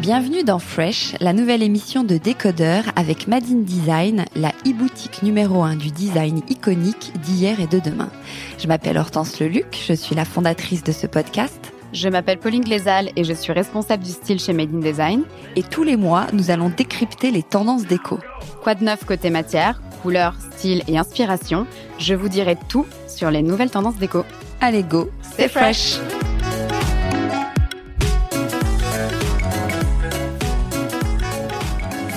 Bienvenue dans Fresh, la nouvelle émission de Décodeur avec Madine Design, la e-boutique numéro 1 du design iconique d'hier et de demain. Je m'appelle Hortense Leluc, je suis la fondatrice de ce podcast. Je m'appelle Pauline Glézal et je suis responsable du style chez Made in Design. Et tous les mois, nous allons décrypter les tendances déco. Quoi de neuf côté matière, couleur, style et inspiration Je vous dirai tout sur les nouvelles tendances déco. Allez go, c'est fresh.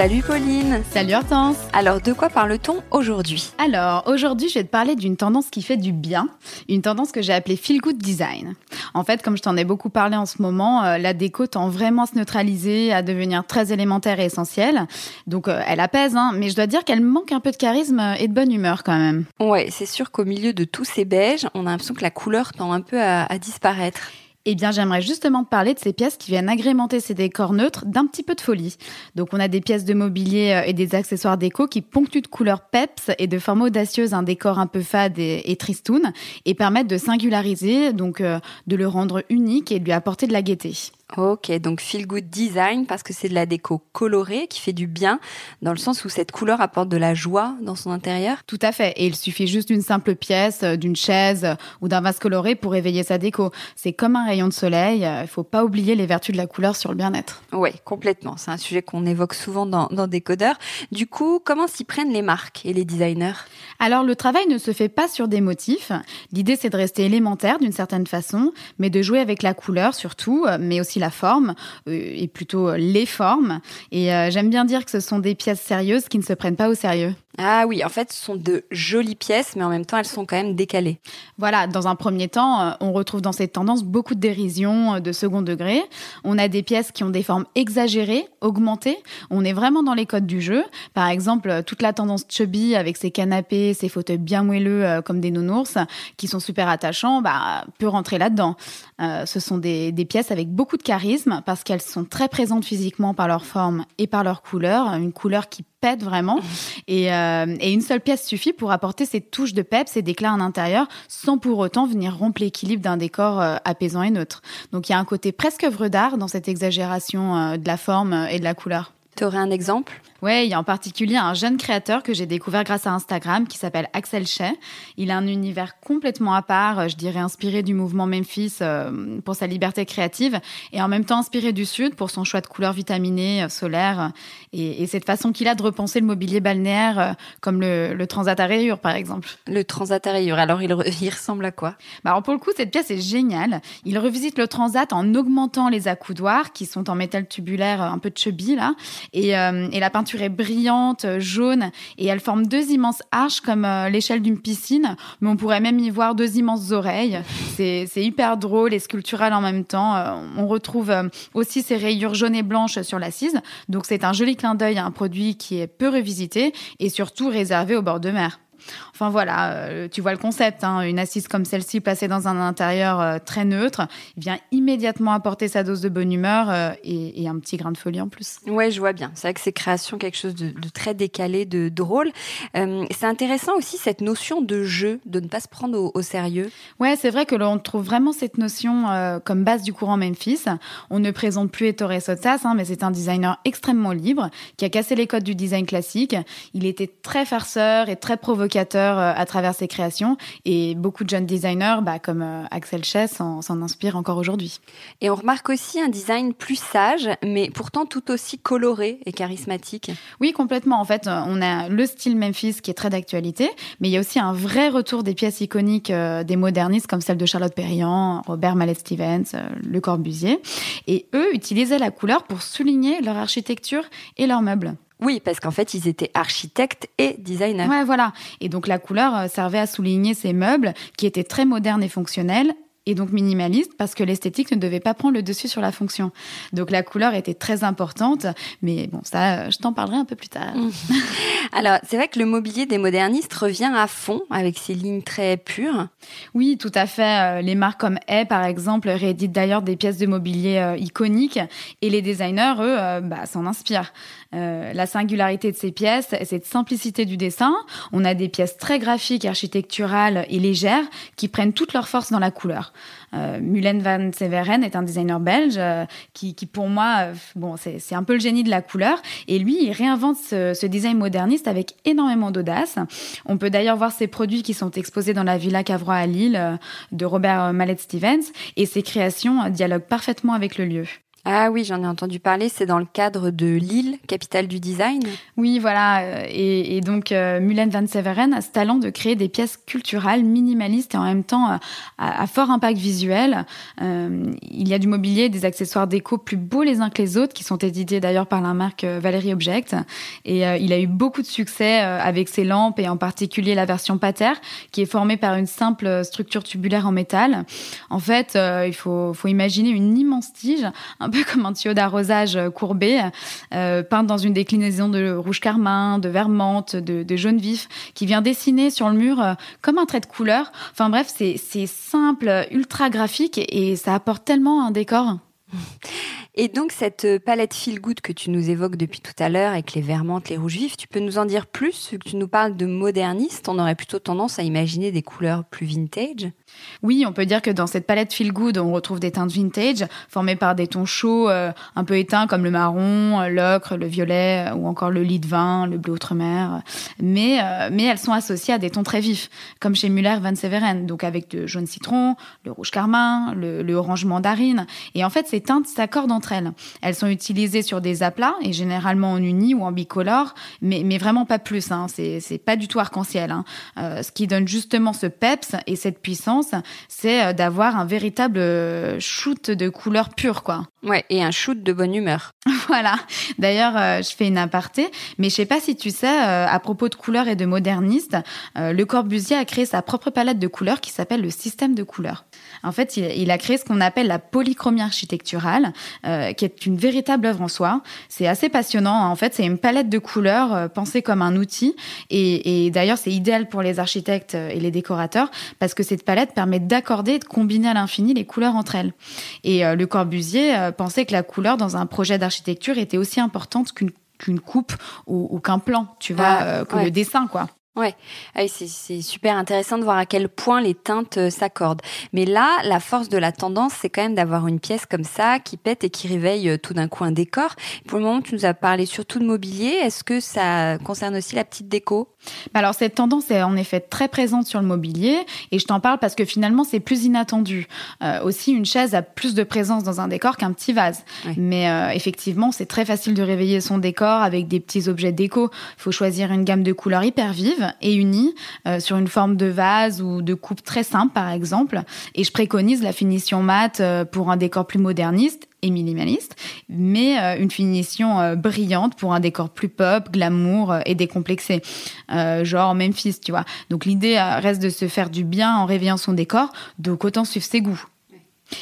Salut Pauline Salut Hortense Alors de quoi parle-t-on aujourd'hui? Alors aujourd'hui je vais te parler d'une tendance qui fait du bien, une tendance que j'ai appelée Feel Good Design. En fait comme je t'en ai beaucoup parlé en ce moment, euh, la déco tend vraiment à se neutraliser, à devenir très élémentaire et essentielle. Donc euh, elle apaise, hein, mais je dois dire qu'elle manque un peu de charisme et de bonne humeur quand même. Ouais, c'est sûr qu'au milieu de tous ces beiges, on a l'impression que la couleur tend un peu à, à disparaître. Eh bien, j'aimerais justement te parler de ces pièces qui viennent agrémenter ces décors neutres d'un petit peu de folie. Donc, on a des pièces de mobilier euh, et des accessoires déco qui ponctuent de couleurs peps et de formes audacieuses un décor un peu fade et, et tristoun et permettent de singulariser, donc euh, de le rendre unique et de lui apporter de la gaieté. Ok, donc feel good design parce que c'est de la déco colorée qui fait du bien dans le sens où cette couleur apporte de la joie dans son intérieur. Tout à fait. Et il suffit juste d'une simple pièce, euh, d'une chaise euh, ou d'un vase coloré pour éveiller sa déco. C'est comme un rayon de soleil. Euh, Il faut pas oublier les vertus de la couleur sur le bien-être. Oui, complètement. C'est un sujet qu'on évoque souvent dans, dans Décodeur. Du coup, comment s'y prennent les marques et les designers? Alors, le travail ne se fait pas sur des motifs. L'idée, c'est de rester élémentaire d'une certaine façon, mais de jouer avec la couleur surtout, mais aussi la forme euh, et plutôt les formes. Et euh, j'aime bien dire que ce sont des pièces sérieuses qui ne se prennent pas au sérieux. Ah oui, en fait, ce sont de jolies pièces, mais en même temps, elles sont quand même décalées. Voilà, dans un premier temps, euh, on retrouve dans cette tendance beaucoup de dérision euh, de second degré. On a des pièces qui ont des formes exagérées, augmentées. On est vraiment dans les codes du jeu. Par exemple, euh, toute la tendance chubby avec ses canapés, ses fauteuils bien moelleux euh, comme des nounours, qui sont super attachants, bah, peut rentrer là-dedans. Euh, ce sont des, des pièces avec beaucoup de charisme parce qu'elles sont très présentes physiquement par leur forme et par leur couleur. Une couleur qui pète vraiment. Et, euh, et une seule pièce suffit pour apporter ces touches de peps et d'éclat en intérieur sans pour autant venir rompre l'équilibre d'un décor euh, apaisant et neutre. Donc il y a un côté presque œuvre d'art dans cette exagération euh, de la forme et de la couleur. Tu aurais un exemple? Ouais, il y a en particulier un jeune créateur que j'ai découvert grâce à Instagram qui s'appelle Axel Shea. Il a un univers complètement à part, je dirais inspiré du mouvement Memphis euh, pour sa liberté créative et en même temps inspiré du Sud pour son choix de couleurs vitaminées, euh, solaires et, et cette façon qu'il a de repenser le mobilier balnéaire euh, comme le, le transat à rayures par exemple. Le transat à rayures, alors il, re- il ressemble à quoi? Bah alors pour le coup, cette pièce est géniale. Il revisite le transat en augmentant les accoudoirs qui sont en métal tubulaire un peu chubby là et, euh, et la peinture est brillante, euh, jaune, et elle forme deux immenses arches comme euh, l'échelle d'une piscine, mais on pourrait même y voir deux immenses oreilles. C'est hyper drôle et sculptural en même temps. Euh, on retrouve aussi ces rayures jaunes et blanches sur l'assise, donc c'est un joli clin d'œil à un produit qui est peu revisité et surtout réservé au bord de mer. Enfin voilà, euh, tu vois le concept. Hein. une assise comme celle-ci placée dans un intérieur euh, très neutre vient immédiatement apporter sa dose de bonne humeur et, un petit grain de folie en plus. Ouais, je vois bien. C'est vrai que c'est création quelque chose de, très décalé, de drôle. c'est intéressant aussi cette notion de jeu, de ne pas se prendre au, sérieux. Ouais, c'est vrai que l'on trouve vraiment cette notion comme base du courant Memphis. On ne présente plus Ettore Sotsas, hein, mais c'est un designer extrêmement libre qui a cassé les codes du design classique. Il était très farceur et très provocateur euh, à travers ses créations et beaucoup de jeunes designers, bah, comme euh, Axel Chess, s'en inspirent encore aujourd'hui. Et on remarque aussi un design plus sage, mais pourtant tout aussi coloré et charismatique. Oui, complètement. En fait, on a le style Memphis qui est très d'actualité, mais il y a aussi un vrai retour des pièces iconiques euh, des modernistes comme celle de Charlotte Perriand, Robert Mallet Stevens, Le Corbusier. Et eux utilisaient la couleur pour souligner leur architecture et leurs meubles. Oui, parce qu'en fait, ils étaient architectes et designers. Ouais, voilà. Et donc la couleur euh, servait à souligner ces meubles qui étaient très modernes et fonctionnels et donc minimaliste parce que l'esthétique ne devait pas prendre le dessus sur la fonction. Donc la couleur était très importante, mais bon, ça, je t'en parlerai un peu plus tard. Alors, c'est vrai que le mobilier des modernistes revient à fond avec ses lignes très pures. Oui, tout à fait. Euh, les marques comme Hay, par exemple, rééditent d'ailleurs des pièces de mobilier euh, iconiques et les designers, eux, euh, bah, s'en inspirent. la singularité de ces pièces, c'est cette simplicité du dessin. On a des pièces très graphiques, architecturales et légères qui prennent toute leur force dans la couleur. Euh, Mulen van Severen est un designer belge euh, qui, pour moi, euh, bon, c'est un peu le génie de la couleur. Et lui, il réinvente ce, design moderniste avec énormément d'audace. On peut d'ailleurs voir ses produits qui sont exposés dans la Villa Cavrois à Lille de Robert Mallet Stevens. Et ses créations dialoguent parfaitement avec le lieu. Ah oui, j'en ai entendu parler. C'est dans le cadre de Lille, capitale du design. Oui, voilà. Euh, et, donc, euh, Mulen van Severen a ce talent de créer des pièces culturelles minimalistes et en même temps euh, à, fort impact visuel. il y a du mobilier, des accessoires déco plus beaux les uns que les autres, qui sont édités d'ailleurs par la marque Valérie Object. Et il a eu beaucoup de succès avec ses lampes et en particulier la version Pater, qui est formée par une simple structure tubulaire en métal. En fait, il faut, imaginer une immense tige, peu comme un tuyau d'arrosage euh, courbé, euh, peint dans une déclinaison de rouge carmin, de vert de, jaune vif, qui vient dessiner sur le mur euh, comme un trait de couleur. Enfin bref, c'est simple, ultra graphique et ça apporte tellement un décor. Et donc cette palette feel good que tu nous évoques depuis tout à l'heure avec les vermentes, les rouges vifs, tu peux nous en dire plus? Tu nous parles de moderniste, on aurait plutôt tendance à imaginer des couleurs plus vintage. Oui, on peut dire que dans cette palette feel good, on retrouve des teintes vintage formées par des tons chauds euh, un peu éteints comme le marron, euh, l'ocre, le violet euh, ou encore le lit de vin, le bleu outre-mer. Mais mais elles sont associées à des tons très vifs, comme chez Muller Van Severen, donc avec le jaune citron, le rouge carmin, le, orange mandarine. Et en fait, ces teintes s'accordent entre elles. Elles sont utilisées sur des aplats et généralement en uni ou en bicolore, mais mais vraiment pas plus. Hein. C'est c'est pas du tout arc-en-ciel. Hein. ce qui donne justement ce peps et cette puissance c'est euh, d'avoir un véritable euh, shoot de couleur pure, quoi. Ouais, et un shoot de bonne humeur. voilà. D'ailleurs, euh, je fais une aparté, mais je sais pas si tu sais, à propos de couleurs et de modernistes, Le Corbusier a créé sa propre palette de couleurs qui s'appelle le système de couleurs. En fait, il, a créé ce qu'on appelle la polychromie architecturale, qui est une véritable œuvre en soi. C'est assez passionnant. En fait, c'est une palette de couleurs pensée comme un outil. Et, et d'ailleurs, c'est idéal pour les architectes et les décorateurs parce que cette palette permet d'accorder et de combiner à l'infini les couleurs entre elles. Et euh, Le Corbusier pensait que la couleur dans un projet d'architecture était aussi importante qu'une coupe ou, qu'un plan, tu vois, ah, euh, que le dessin, quoi. Ouais, ah c'est super intéressant de voir à quel point les teintes euh, s'accordent. Mais là, la force de la tendance, c'est quand même d'avoir une pièce comme ça qui pète et qui réveille euh, tout d'un coup un décor. Pour le moment, tu nous as parlé surtout de mobilier. Est-ce que ça concerne aussi la petite déco? Bah Alors cette tendance est en effet très présente sur le mobilier et je t'en parle parce que finalement c'est plus inattendu. Euh, aussi, une chaise a plus de présence dans un décor qu'un petit vase. Mais effectivement, c'est très facile de réveiller son décor avec des petits objets déco. Il faut choisir une gamme de couleurs hyper vives et unie euh, sur une forme de vase ou de coupe très simple par exemple. Et je préconise la finition mate euh, pour un décor plus moderniste et minimaliste, mais euh, une finition brillante pour un décor plus pop, glamour et décomplexé, genre Memphis, tu vois. Donc l'idée reste de se faire du bien en réveillant son décor, donc autant suivre ses goûts.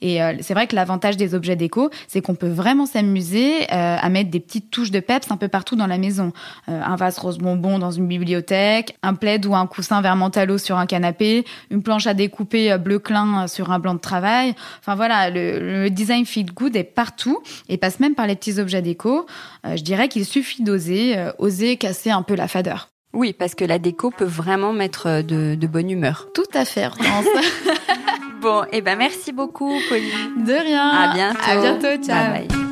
Et euh, c'est vrai que l'avantage des objets déco, c'est qu'on peut vraiment s'amuser euh, à mettre des petites touches de peps un peu partout dans la maison. Euh, un vase rose bonbon dans une bibliothèque, un plaid ou un coussin vert mentalo sur un canapé, une planche à découper bleu clin sur un blanc de travail. Enfin voilà, le, le, design feel good est partout et passe même par les petits objets déco. je dirais qu'il suffit d'oser, oser casser un peu la fadeur. Oui, parce que la déco peut vraiment mettre de, de bonne humeur. Tout à fait, Bon, et eh ben merci beaucoup, Pauline. De rien. À bientôt. À bientôt. Ciao. Bye bye.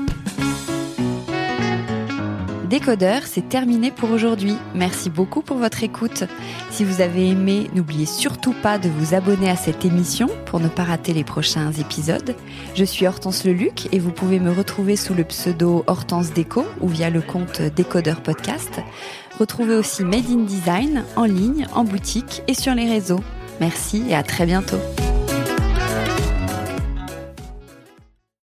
Décodeur, c'est terminé pour aujourd'hui. Merci beaucoup pour votre écoute. Si vous avez aimé, n'oubliez surtout pas de vous abonner à cette émission pour ne pas rater les prochains épisodes. Je suis Hortense Leluc et vous pouvez me retrouver sous le pseudo Hortense Déco ou via le compte Décodeur Podcast. Retrouvez aussi Made in Design en ligne, en boutique et sur les réseaux. Merci et à très bientôt.